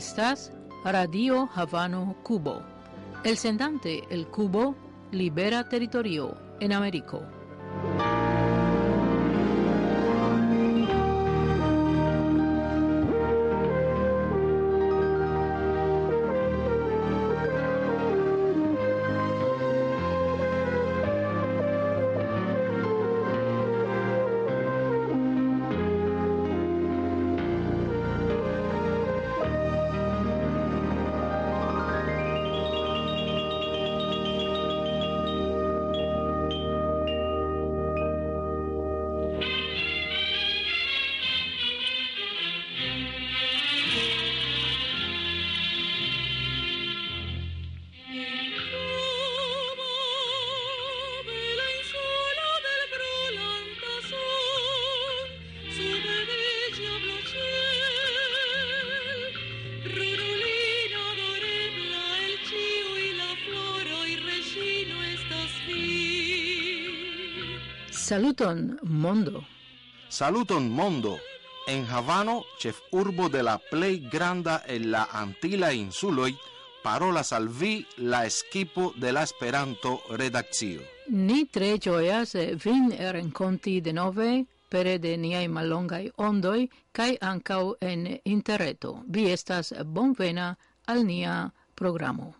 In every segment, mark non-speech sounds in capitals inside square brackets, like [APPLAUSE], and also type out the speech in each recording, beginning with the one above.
Estas Radio Havano Cubo. El sendante El Cubo libera territorio en Américo. Saluton mondo. Saluton mondo. En Havano, chef urbo de la plei granda en la Antila insuloi, parolas al vi la eskipo de la Esperanto redakcio. Ni tre gioias vin renkonti denove pere de niai malongai ondoj kaj ancau en interreto. Vi estas bonvena al nia programo.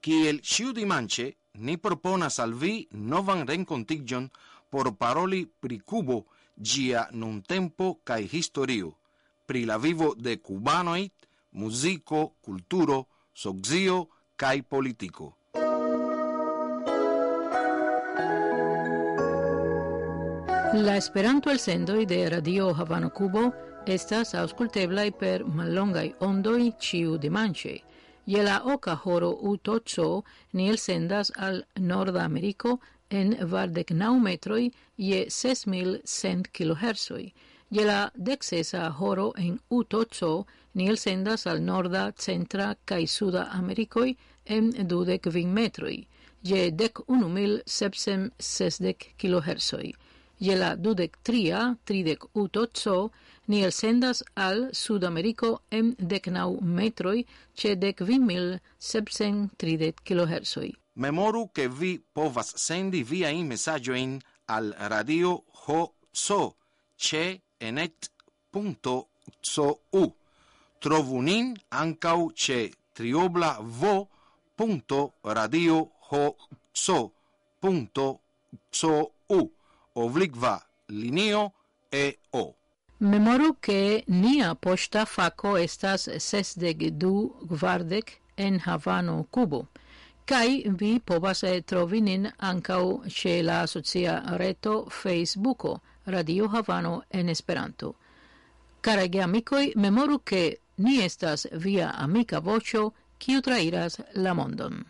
Kiel ciu dimanche, ni proponas al vi novan rencontigion por paroli pri Cubo, gia nun tempo cae historio, pri la vivo de cubanoit, musico, culturo, soxio, cae politico. La Esperanto el sendoi de Radio Havano Cubo estas ausculteblai per mallongai ondoi ciu dimanche. Je la oca horo utoco ni el sendas al Norda Americo en vardec nau metroi je 6100 kHz. Je la dexesa horo en Utozzo ni el sendas al norda, centra cae suda Americoi en dudec vin metroi, je dec unu mil sepsem sesdec. Je la dudec tria, tridec Utozzo, ni el sendas al Sudameriko en dec nau metroi ce dec vin mil sepsem tridec memoru che vi povas sendi via in messaggio in al radio ho so che enet punto so u trovunin ancau che triobla vo punto radio ho so punto so u ovligva linio e o Memoru che nia posta faco estas sesdeg du gvardec en Havano, Cubo. Kai vi povas eh, trovi nin ankaŭ ĉe la socia reto Facebooko Radio Havano en Esperanto. Kara geamikoj, memoru ke ni estas via amika voĉo kiu trairas la mondon.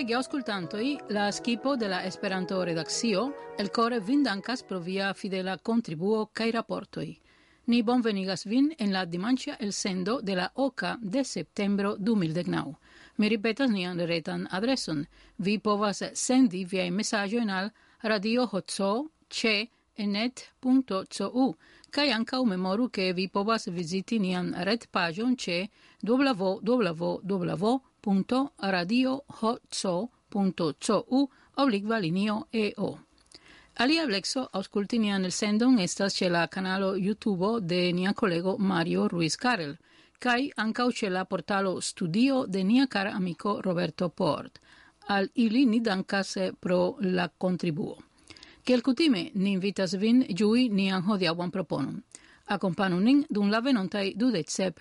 Caregi auscultantoi, la skipo de la Esperanto redakcio, el core vin dankas pro via fidela contribuo kai raportoi. Ni bonvenigas vin en la dimancia el sendo de la OCA de septembro 2019. Mi ripetas nian retan adreson. Vi povas sendi via messaggio in al radio hotso ce enet.cu kai ankaŭ memoru ke vi povas visiti nian red pagion ce www.radiohotso.cu obligva linio EO. Alia blexo auscultini an el sendon estas ce la canalo YouTube de nia collego Mario Ruiz Carel, kai ancau ce la portalo studio de nia cara amico Roberto Port. Al ili ni dancas pro la contribuo. Kiel kutime, ni invitas vin giui nian hodiaŭan proponum. Accompanu nin dun la venontai dudek sep.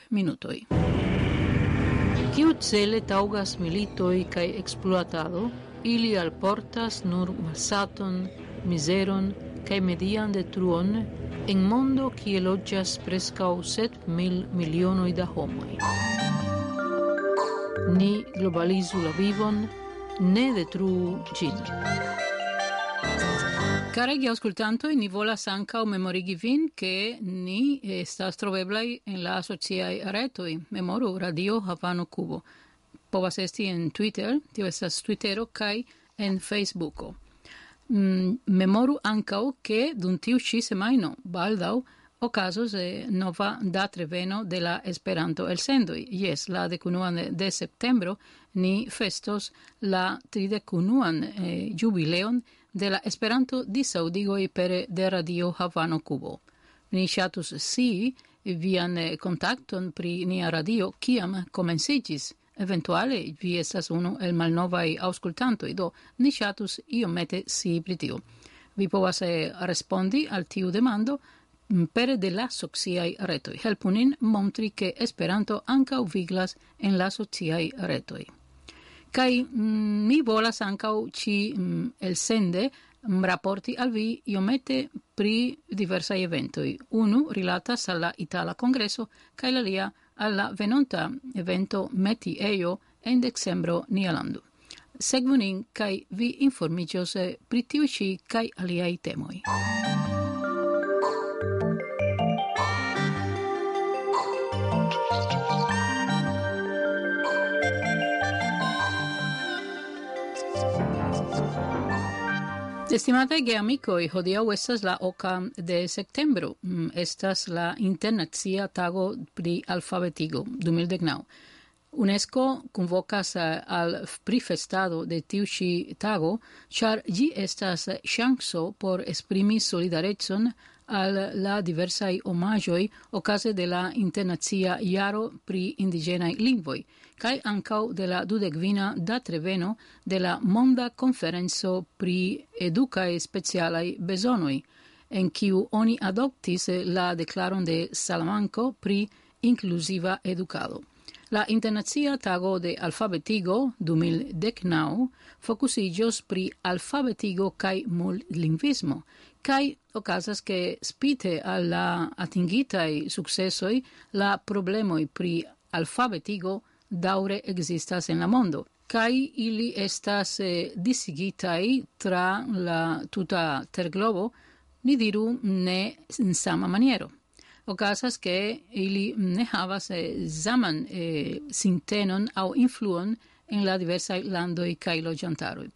Tiu cele taugas militoi kai ekspluatado, ili alportas nur malsaton, miseron, kai median detruon en mondo kie loĝas preskaŭ 7 mil milionoj da homoj. Ni globalizu la vivon, ne detruu ĝin. Caregi auscultantoi, ni volas ancau memorigi vin che ni estas troveblai en la sociai retoi. Memoru Radio Havano Cubo. Povas esti en Twitter, tio estas Twittero, kai en Facebooko. Mm, memoru ancau che dun tiu ci semaino, baldau, ocasos e eh, nova datreveno de la Esperanto el sendoi. Yes, la decunuan de septembro ni festos la tridecunuan eh, jubileon de la Esperanto disaudigoj pere de Radio Havano Cubo. Ni ŝatus si vian kontakton pri nia radio kiam komenciĝis. Eventuale vi estas unu el malnovaj aŭskultantoj, do ni ŝatus iomete si pri tio. Vi povas eh, respondi al tiu demando mm, pere de la sociai retoi. Helpu nin montri che Esperanto ankaŭ viglas en la sociai retoi. Kai mm, mi volas ankaŭ ci mm, elsende mm, raporti al vi iomete pri diversai eventoi. Unu rilatas alla Itala Congresso, kai l'alia alla venonta evento Meti Eio en decembro Nialando. segvunin kai vi informicios pri tiu ci kai aliai temoi. Estimate ge amicoi, hodiau estas la oca de septembro, mm, estas la internazia tago pri alfabetigo, 2019. UNESCO convocas al prifestado de tiuci tago, char gi estas chanso por esprimi solidarecon al la diversai omagioi okaze de la internacia iaro pri indiĝenaj lingvoi cae ancau de la dudecvina datreveno de la Monda Conferenzo pri Educae Specialai Besonoi, en kiu oni adoptis la deklaron de Salamanco pri inclusiva edukado. La Internacia Tago de Alfabetigo 2019 focusigios pri alfabetigo cae multlingvismo, kai ocasas che spite alla atingitai successoi la problemoi pri alfabetigo daure existas en la mondo kai ili estas eh, disigitai tra la tuta terglobo ni diru ne in sama maniero. Okazas ke ili ne havas eh, zaman eh, sintenon au influon en la diversa landoi kai loĝantaroj.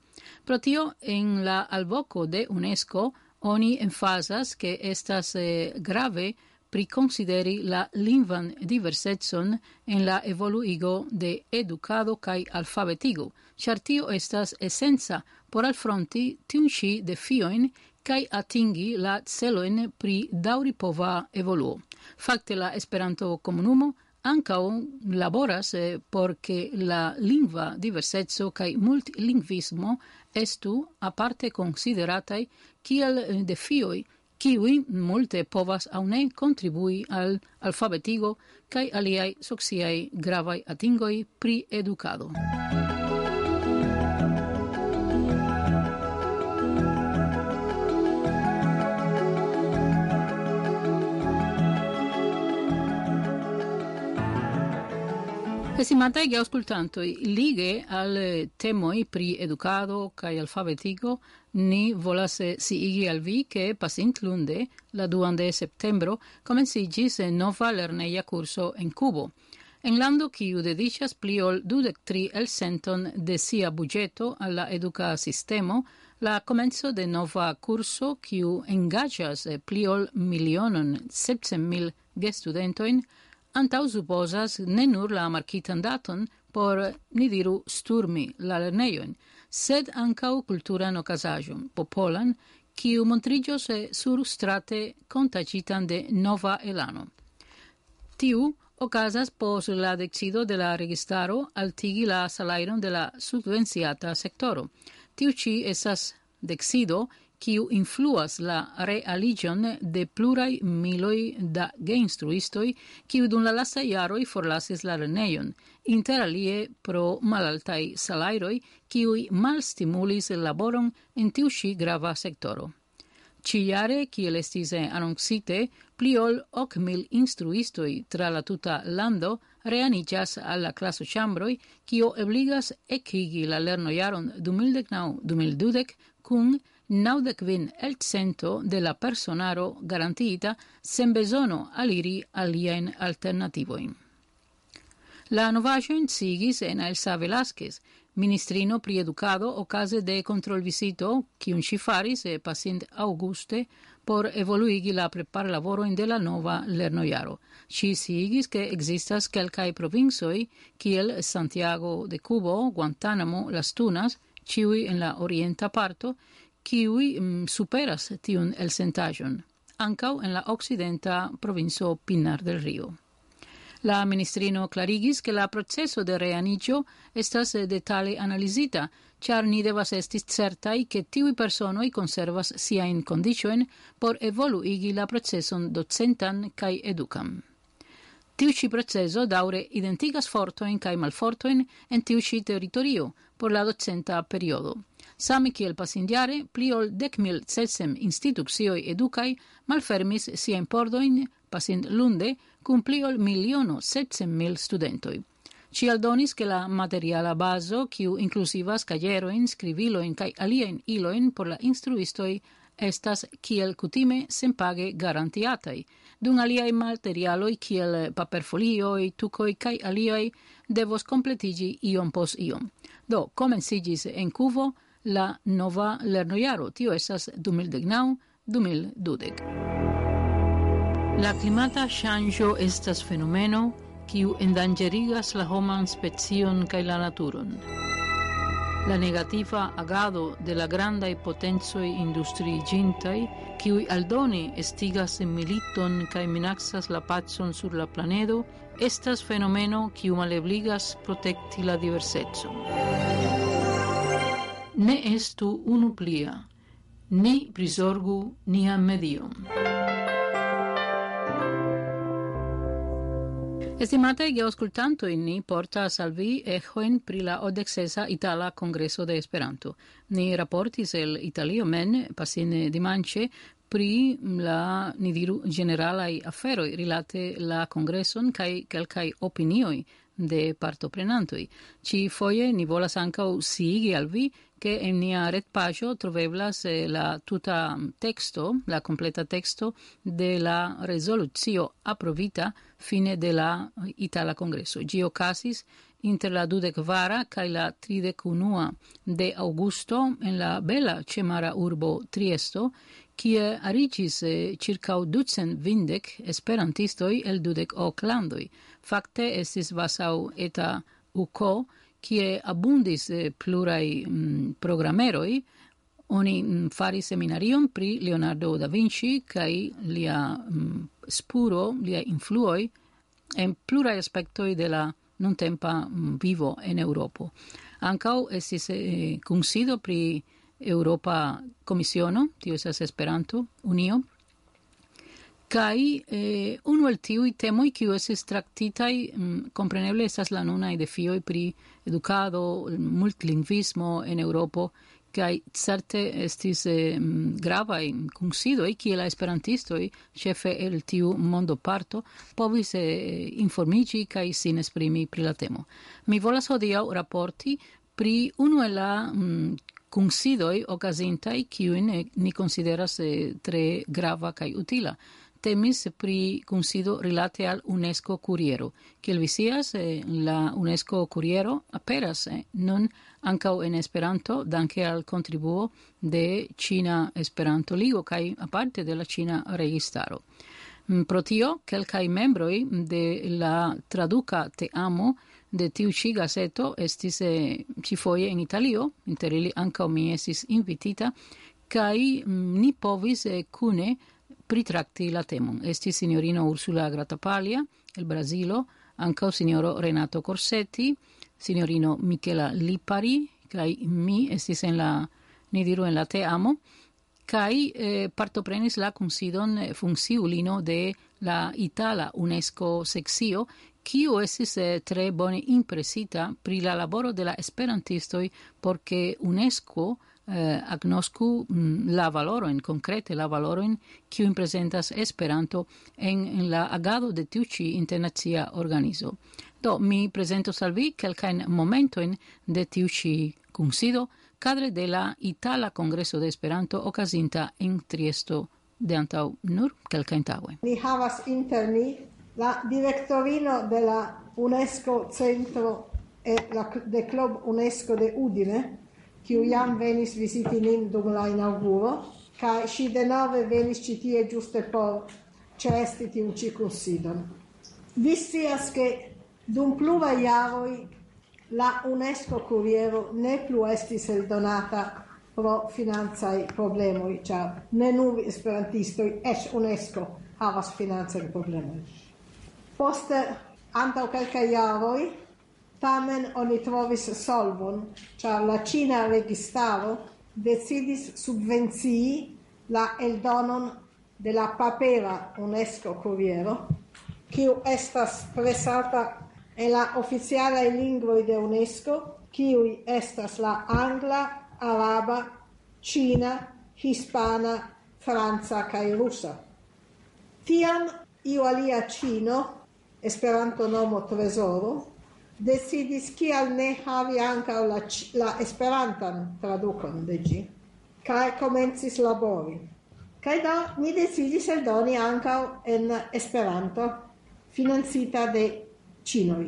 Pro tio en la alvoco de UNESCO oni enfasas ke estas eh, grave priconsideri la lingvan diversetson en la evoluigo de educado kai alfabetigo, char tio estas essenza por alfronti tiun ci defioin kai atingi la celoin pri dauripova evoluo. Fakte la Esperanto Comunumo ancao laboras eh, porque la lingua diversetso cae multilingvismo estu aparte consideratai kiel defioi kiwi multe povas au ne contribui al alfabetigo kai aliai sociai gravai atingoi pri educado. Estimatai ge auscultantoi, lige al temoi pri educado cae alfabetigo Ni volas siigi al vi che pasint lunde, la 2 de septembro, comencigis en nova lerneia curso en Cubo, en lando quiu dedicias pli ol dudek tri el centon de sia budgeto alla educa sistemo, la comenzo de nova curso quiu engagas pli ol milionon sepcent mil gestudentoin, antau supposas ne nur la markitan daton por, ni diru, sturmi la lerneioin, sed ancau culturan ocasajum, popolan, quiu montrigios sur strate contagitan de nova elano. Tiu ocasas pos la decido de la registaro altigi la salairon de la subvenciata sectoro. Tiu ci esas decido kiu influas la realigion de plurai miloi da geinstruistoi, kiu dun la lasta iaroi forlasis la reneion, inter alie pro malaltai salairoi, kiui malstimulis laboron en tiu sci grava sectoro. Ciare, kiel estis annoncite, pli ol hoc mil instruistoi tra la tuta lando reanigas alla classo chambroi, kio ebligas ecigi la lernoiaron 2019-2020 cun naudecvin el cento de la personaro garantita sen besono aliri alien alternativoin. La novajoin sigis en Elsa Velasquez, ministrino pri educado ocase de controlvisito, cium si faris e pacient auguste por evoluigi la prepar in de la nova lernoiaro. Si sigis che existas quelcae provinsoi, kiel Santiago de Cubo, Guantanamo, Las Tunas, ciui en la orienta parto, kiui mm, superas tiun elsentaĵon, ancau en la occidenta provinco Pinar del Rio. La ministrino clarigis che la processo de reaniĝo estas detale analisita, char ni devas estis certai che tiui personoi conservas sia in condicioen por evoluigi la processon docentan cae educam. Tiu ĉi proceso daure identigas fortoin cae malfortoin en tiuci territorio por la docenta periodo Same kiel pasindiare, pli ol dec mil celsem institucioi educai malfermis siain pordoin pasind lunde cum pli ol miliono celsem mil studentoi. Ci aldonis che la materiala baso, kiu inclusivas caieroin, scriviloin cae alien iloin por la instruistoi, estas kiel kutime senpage garantiatai, dun aliai materialoi kiel paperfolioi, tucoi cae aliai devos completigi iom pos iom. Do, comencigis en cuvo, la nova lernojaro. Tio estas 2019-2020. La climata ŝanĝo estas fenomeno kiu endangerigas la homan specion kaj la naturon. La negativa agado de la grandaj potencoj industriiĝintaj, kiuj aldoni estigas en militon kaj minaxas la pacon sur la planedo, estas fenomeno kiu malebligas protekti la diversecon ne estu unu plia, ni prisorgu niam medium. Estimate geoscultanto in ni porta salvi e ejoen pri la odexesa Itala Congreso de Esperanto. Ni rapportis el Italio men pasine dimanche pri la, ni diru, generalai afferoi rilate la congresson kai kelkai opinioi de partoprenantoi. Ci foie ni volas ancau sigi al vi che in nia red pagio troveblas eh, la tuta mm, texto, la completa texto de la resoluzio approvita fine de la eh, Itala Congresso. Gio casis inter la dudec vara cae la tridec unua de augusto en la bella cemara urbo Triesto, kie arigis eh, circau ducen vindec esperantistoi el dudec ok Facte Fakte estis vasau eta uco, kie abundis eh, plurai mm, programeroi, oni mm, fari seminarion pri Leonardo da Vinci kai lia mm, spuro, lia influoi en plurai aspectoi de la non tempa mm, vivo en Europo. Ancau estis eh, consido pri Europa Commissiono, tio esas Esperanto, Unio, Kai eh, unu el tiui temoi kiu estis traktitaj mm, kompreneble estas la nunaj defioj pri edukado, multilingvismo en europo kai certe estis eh, mm, gravaj kunsidoj kie la esperantistoj ĉefe el tiu mondo parto povis eh, informiĝi kaj sin esprimi pri la temo. Mi volas hodiaŭ raporti pri unu el la mm, kunsidoj okazintaj kiujn eh, ni konsideras eh, tre grava kaj utila temis pri consido rilate al UNESCO Curiero. Kiel vi eh, la UNESCO Curiero aperas eh, non ancau en Esperanto danke al contribuo de Cina Esperanto Ligo kaj aparte de la Cina registaro. Mm, pro tio, kelkaj membroi de la traduca Te Amo de tiu ci gazeto estis eh, ci foie in Italio, inter ili ankaŭ mi esis invitita, kaj mm, ni povis eh, kune pritrakti la temon. Esti signorino Ursula Gratapalia, el Brasilo, ankaŭ signoro Renato Corsetti, signorino Michela Lipari, kaj mi estis en la, ni diru, en la teamo, kai eh, partoprenis la considon funciulino de la Itala UNESCO sexio, kiu estis eh, tre bone impresita pri la laboro de la esperantistoj porque UNESCO eh, agnoscu mm, la valoroin, concrete la valoro in kiu presentas Esperanto en, en la agado de tiuci internacia organizo. Do, mi presento salvi vi quelcain momentoin de tiuci consido cadre de la Itala Congreso de Esperanto ocasinta en Triesto de antau nur quelcain taue. Ni havas inter ni la directorino de la UNESCO Centro e la, de Club UNESCO de Udine, kiu jam venis visiti nin dum la inauguro, kai si denove venis ci tie giuste por cesti tiun ci considon. Vi scias che dum pluva iaroi la UNESCO Curiero ne plu estis eldonata pro finanzai problemoi, cia ne nur esperantistoi, es UNESCO havas finanzai problemoi. Poste, antau calca iaroi, Tamen oni trovis solvon, ĉar la Cina registaro decidis subvencii la eldonon de la papera UNESCO kuriero, kiu estas presata en la oficialaj lingvoj de UNESCO, kiuj estas la angla, araba, cina, hispana, franca kai rusa. Tiam iu alia cino, Esperanto nomo Trezoro, decidis kial ne havi anca la, la esperantan traducon de gi kai comencis labori. kai da mi decidis eldoni anca en Esperanto financita de ĉinoj.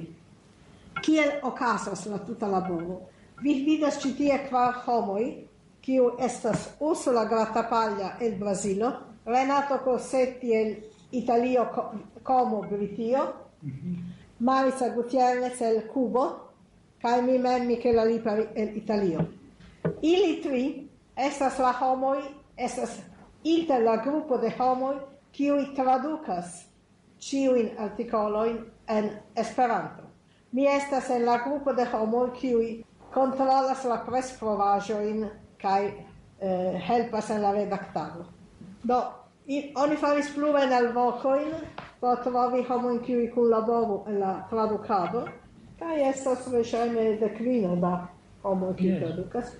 Kiel ocasas la tuta laboro? Vi vidas ĉi tie kvar homoj, kiu estas Ursula Gratapaglia el brasilo Renato Corsetti el Italio Como Britio, mm -hmm. Marisa Gutierrez el Cubo, kai mi mem Michela Lipa el Italio. Ili tri estas la homoi, estas inter la gruppo de homoi, kiui traducas ciuin articoloin en Esperanto. Mi estas en la gruppo de homoi, kiui controlas la presprovajoin kai eh, helpas en la redactado. Do, in, oni faris pluvain alvocoin, trovi homojn kiuj kunlaboru en la tradukado kaj estas verŝajne dekvino da homoj kiuj traducas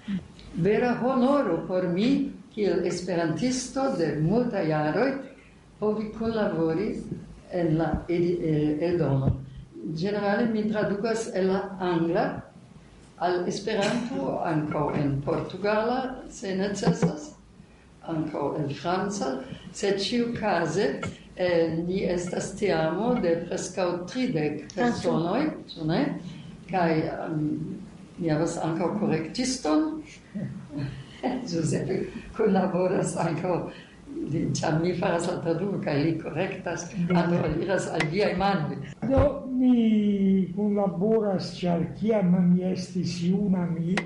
Vera honoro por mi kiel esperantisto de multaj jaroj povi collabori en la eldono. Generale mi traducas el la angla al Esperanto ankaŭ en Portugala se necesas ankaŭ en franca, sed ĉiukaze Eh, ni estas teamo de prescau tridec personoi, ah, ne? Kai um, ni havas ankaŭ korektiston. [LAUGHS] Giuseppe collaboras ankaŭ li ĉar mi faras la traduko kaj li korektas, ankaŭ iras al viaj manoj. Do mi kunlaboras ĉar kiam mi estis juna mi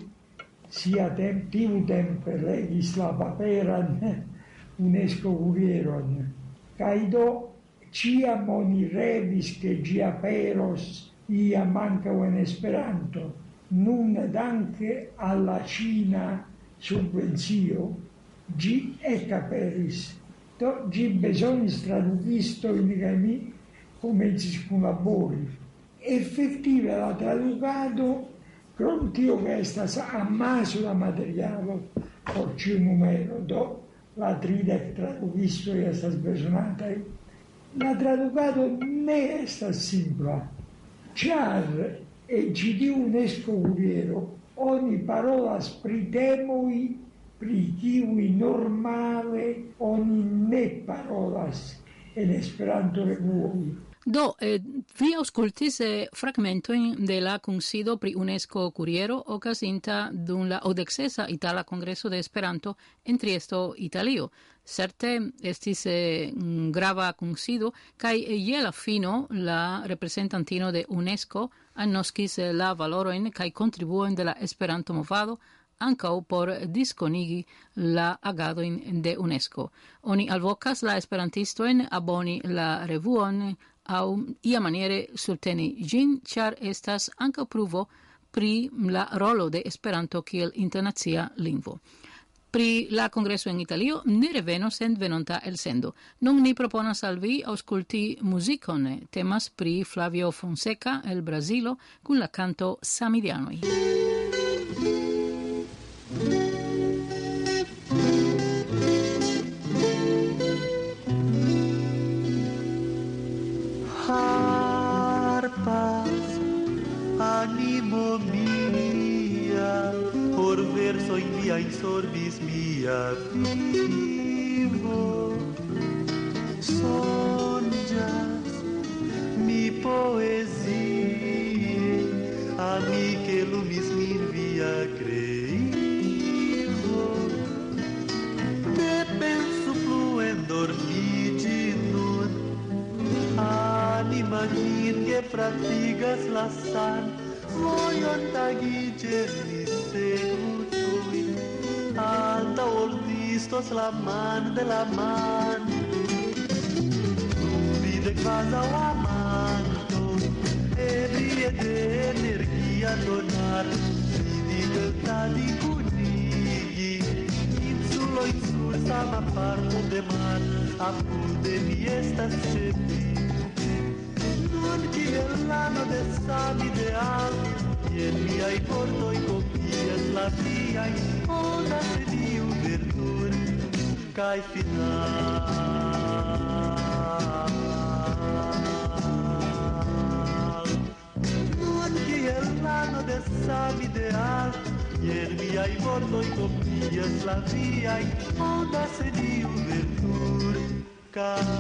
sia tempi un tempo legis la papera [LAUGHS] UNESCO Guglielmo Cai do ciam oni revis che gi aperos ia manca un esperanto, nun danke alla Cina subvenzio, gi e caperis Do gi besonis traducisto in gami ci labori. Effettive la traducado crom tio che estas amaso la materialo por ciu numero, do la tridec traducistoi estas besonatai, la traducado ne estas simpla, char e gidi un guliero oni parolas pri temoi pri kiwi normale oni ne parolas en Esperanto revuoi. Do, eh, vi auscultis eh, fragmentoin de la consido pri UNESCO Curiero ocasinta dun la odexesa Itala Congresso de Esperanto en Triesto, Italio. Certe estis eh, grava consido, cae je la fino la representantino de UNESCO annoscis eh, la valoroin cae contribuoin de la Esperanto movado ancau por disconigi la agadoin de UNESCO. Oni alvocas la esperantistoin aboni la revuon au ia maniere surteni gin, char estas anca pruvo pri la rolo de Esperanto kiel internazia lingvo. Pri la congresso in Italio ne reveno en venonta el sendo. Nun ni proponas al vi ausculti musicone, temas pri Flavio Fonseca el Brasilo, cun la canto Samidianoi. In via in sorbis mia. Vivo. Sonjas mi poesie. Amiche lumis min via creivo. Te penso fluen dormigi nun. Anima min che fratigas la san. Voion tagige mi segutui alta oltistos la man de la man. Nubi de casa o amanto e vie de energia donar Vidi căltanii cu nigii Insulo insursa ma parto de mar Acum de miesta sceptii Non chi nell'anno del sami ideal E miei portoi copii. la via in coda di un verdure cai final Porque el lano de sabe ideal y mi via i morto i copillas la via in coda di un verdure cai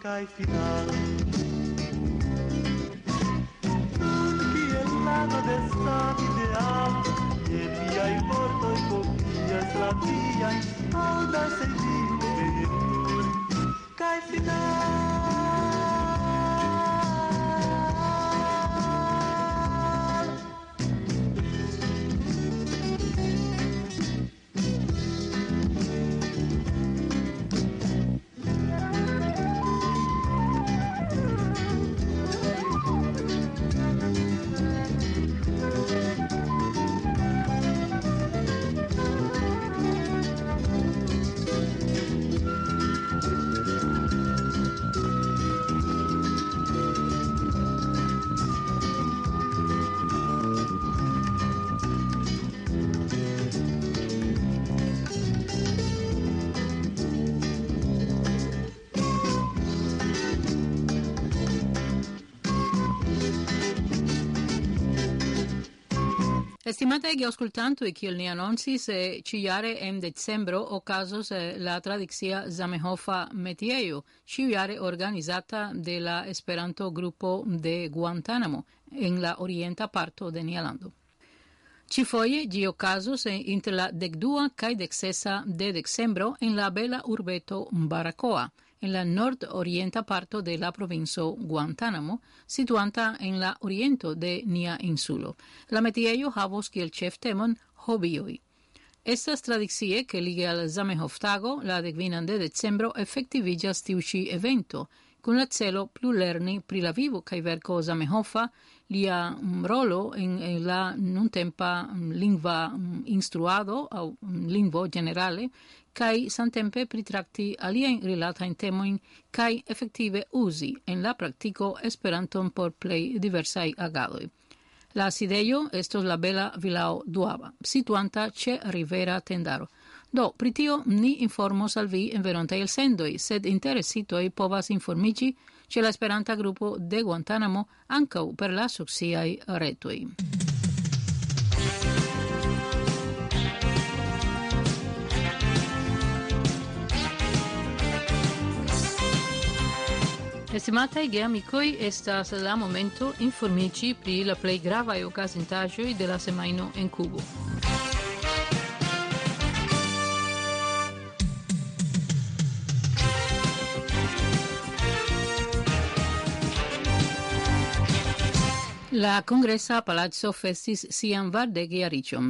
cai finale. de san ideal Je e vortoj kopias la viajn Aŭdas sem ĝi cai final. Estimate che ascoltanto e kiel ni annonsis, eh, ciare en decembro ocasos eh, la tradizia Zamehofa metieju, ciare organizata de la Esperanto grupo de Guantanamo, en la orienta parto de Nialando. Cifoie gi ocasos eh, inter la decdua cae decsesa de decembro en la bela urbeto Baracoa, en la nord-orienta parto de la provinzo Guantanamo, situanta en la oriento de nia insulo. La metieio havos kiel chef temon hobioi. Estas tradicie che lige al Zamenhof tago, la decvinan de decembro, effectivigas tiuci evento, con la celo plu lerni pri la vivo kaj verko Zamenhofa, lia um, rolo en, en la nuntempa um, mm, lingva um, mm, instruado aŭ lingvo generale kaj samtempe pritrakti aliajn rilatajn temojn kaj efektive uzi en la praktiko Esperanton por plej diversaj agadoj. La sidejo estos la bela vilao duaba, situanta ĉe rivera tendaro. Do, pritio ni informos al vi en verontaj elsendoj, sed interesitoi povas informici ce la Esperanta gruppo de Guantanamo ancau per la succiai retui. Estimatai geamicoi, estas la momento informici pri la plei gravae ocasintajoi de la semaino en Cubo. La Congresa Palazzo festis sian vardeg iaricium.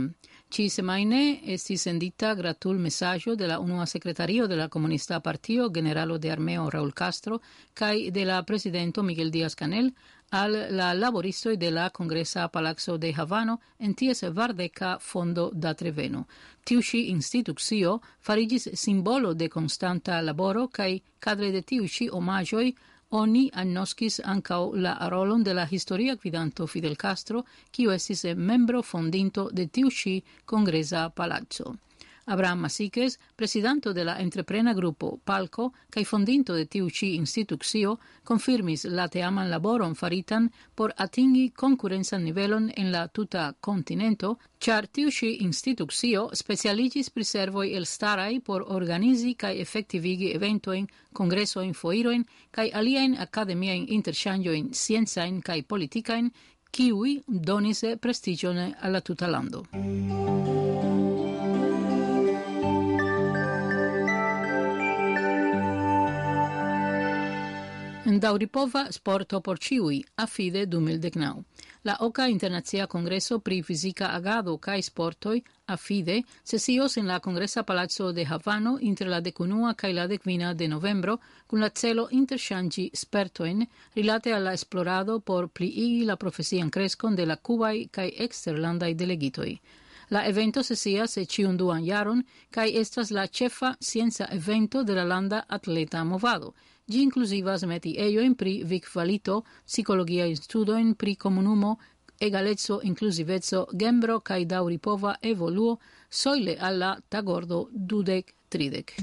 Ci semaine estis sendita gratul messaggio de la unua secretario de la Comunista Partio, generalo de armeo Raul Castro, cae de la presidento Miguel Díaz-Canel, al la laboristoi de la Congresa Palazzo de Havano en ties vardeca fondo da Treveno. Tiuci instituxio farigis simbolo de constanta laboro cae cadre de tiuci omagioi Oni annoscis ancau la rolon de la historia gvidanto Fidel Castro, kiu estis membro fondinto de tiu ci congresa palazzo. Abraham Masiques, presidanto de la entreprena grupo Palco cae fondinto de tiu ĉi institucio, confirmis la teaman laboron faritan por atingi concurrenza nivelon en la tuta continento, char tiu ĉi institucio specialigis pri el elstaraj por organizi cae efektivigi eventoin, congressoin, foiroin, cae aliajn academiaen interchangioin sciencajn cae politikajn, kiui donise prestigione alla tuta lando. daŭripova sporto por ciui, a fide 2019. La OCA Internazia Congreso pri Fisica Agado cae Sportoi, a fide, sesios en la Congresa Palazzo de Havano inter la decunua cae la decvina de novembro cun la celo interchangi spertoen rilate alla esplorado por pliigi la profesian crescon de la Cubai cae exterlandai delegitoi. La evento sesias se ciun duan jaron cae estas la cefa scienza evento de la landa atleta movado. Gi inclusivas meti ejojn pri vikvalito, psikologiaj studojn pri comunumo, egalezzo, inclusivezzo, gembro kaj daŭripova evoluo soile alla tagordo dudek tridek.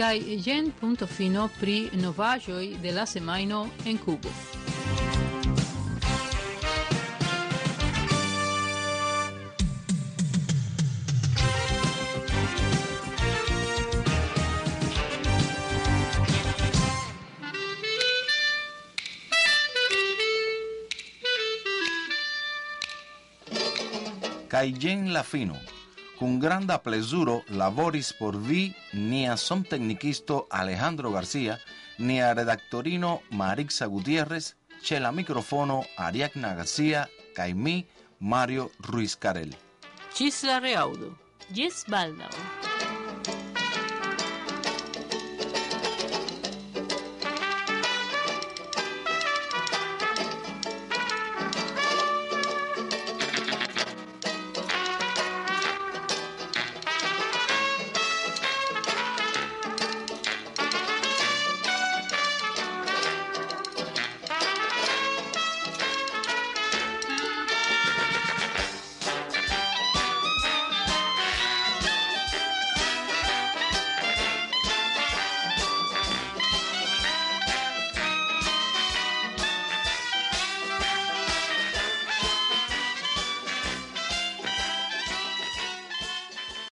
Kai gen punto fino pri novajoi de la semaino en Cubo. Kai gen la fino Cun granda plesuro laboris por vi nia som tecnicisto Alejandro García, nia redactorino Marixa Gutiérrez, che la microfono Ariadna García, kai mi, Mario Ruiz Carel. Cis la reaudo. Gis baldao.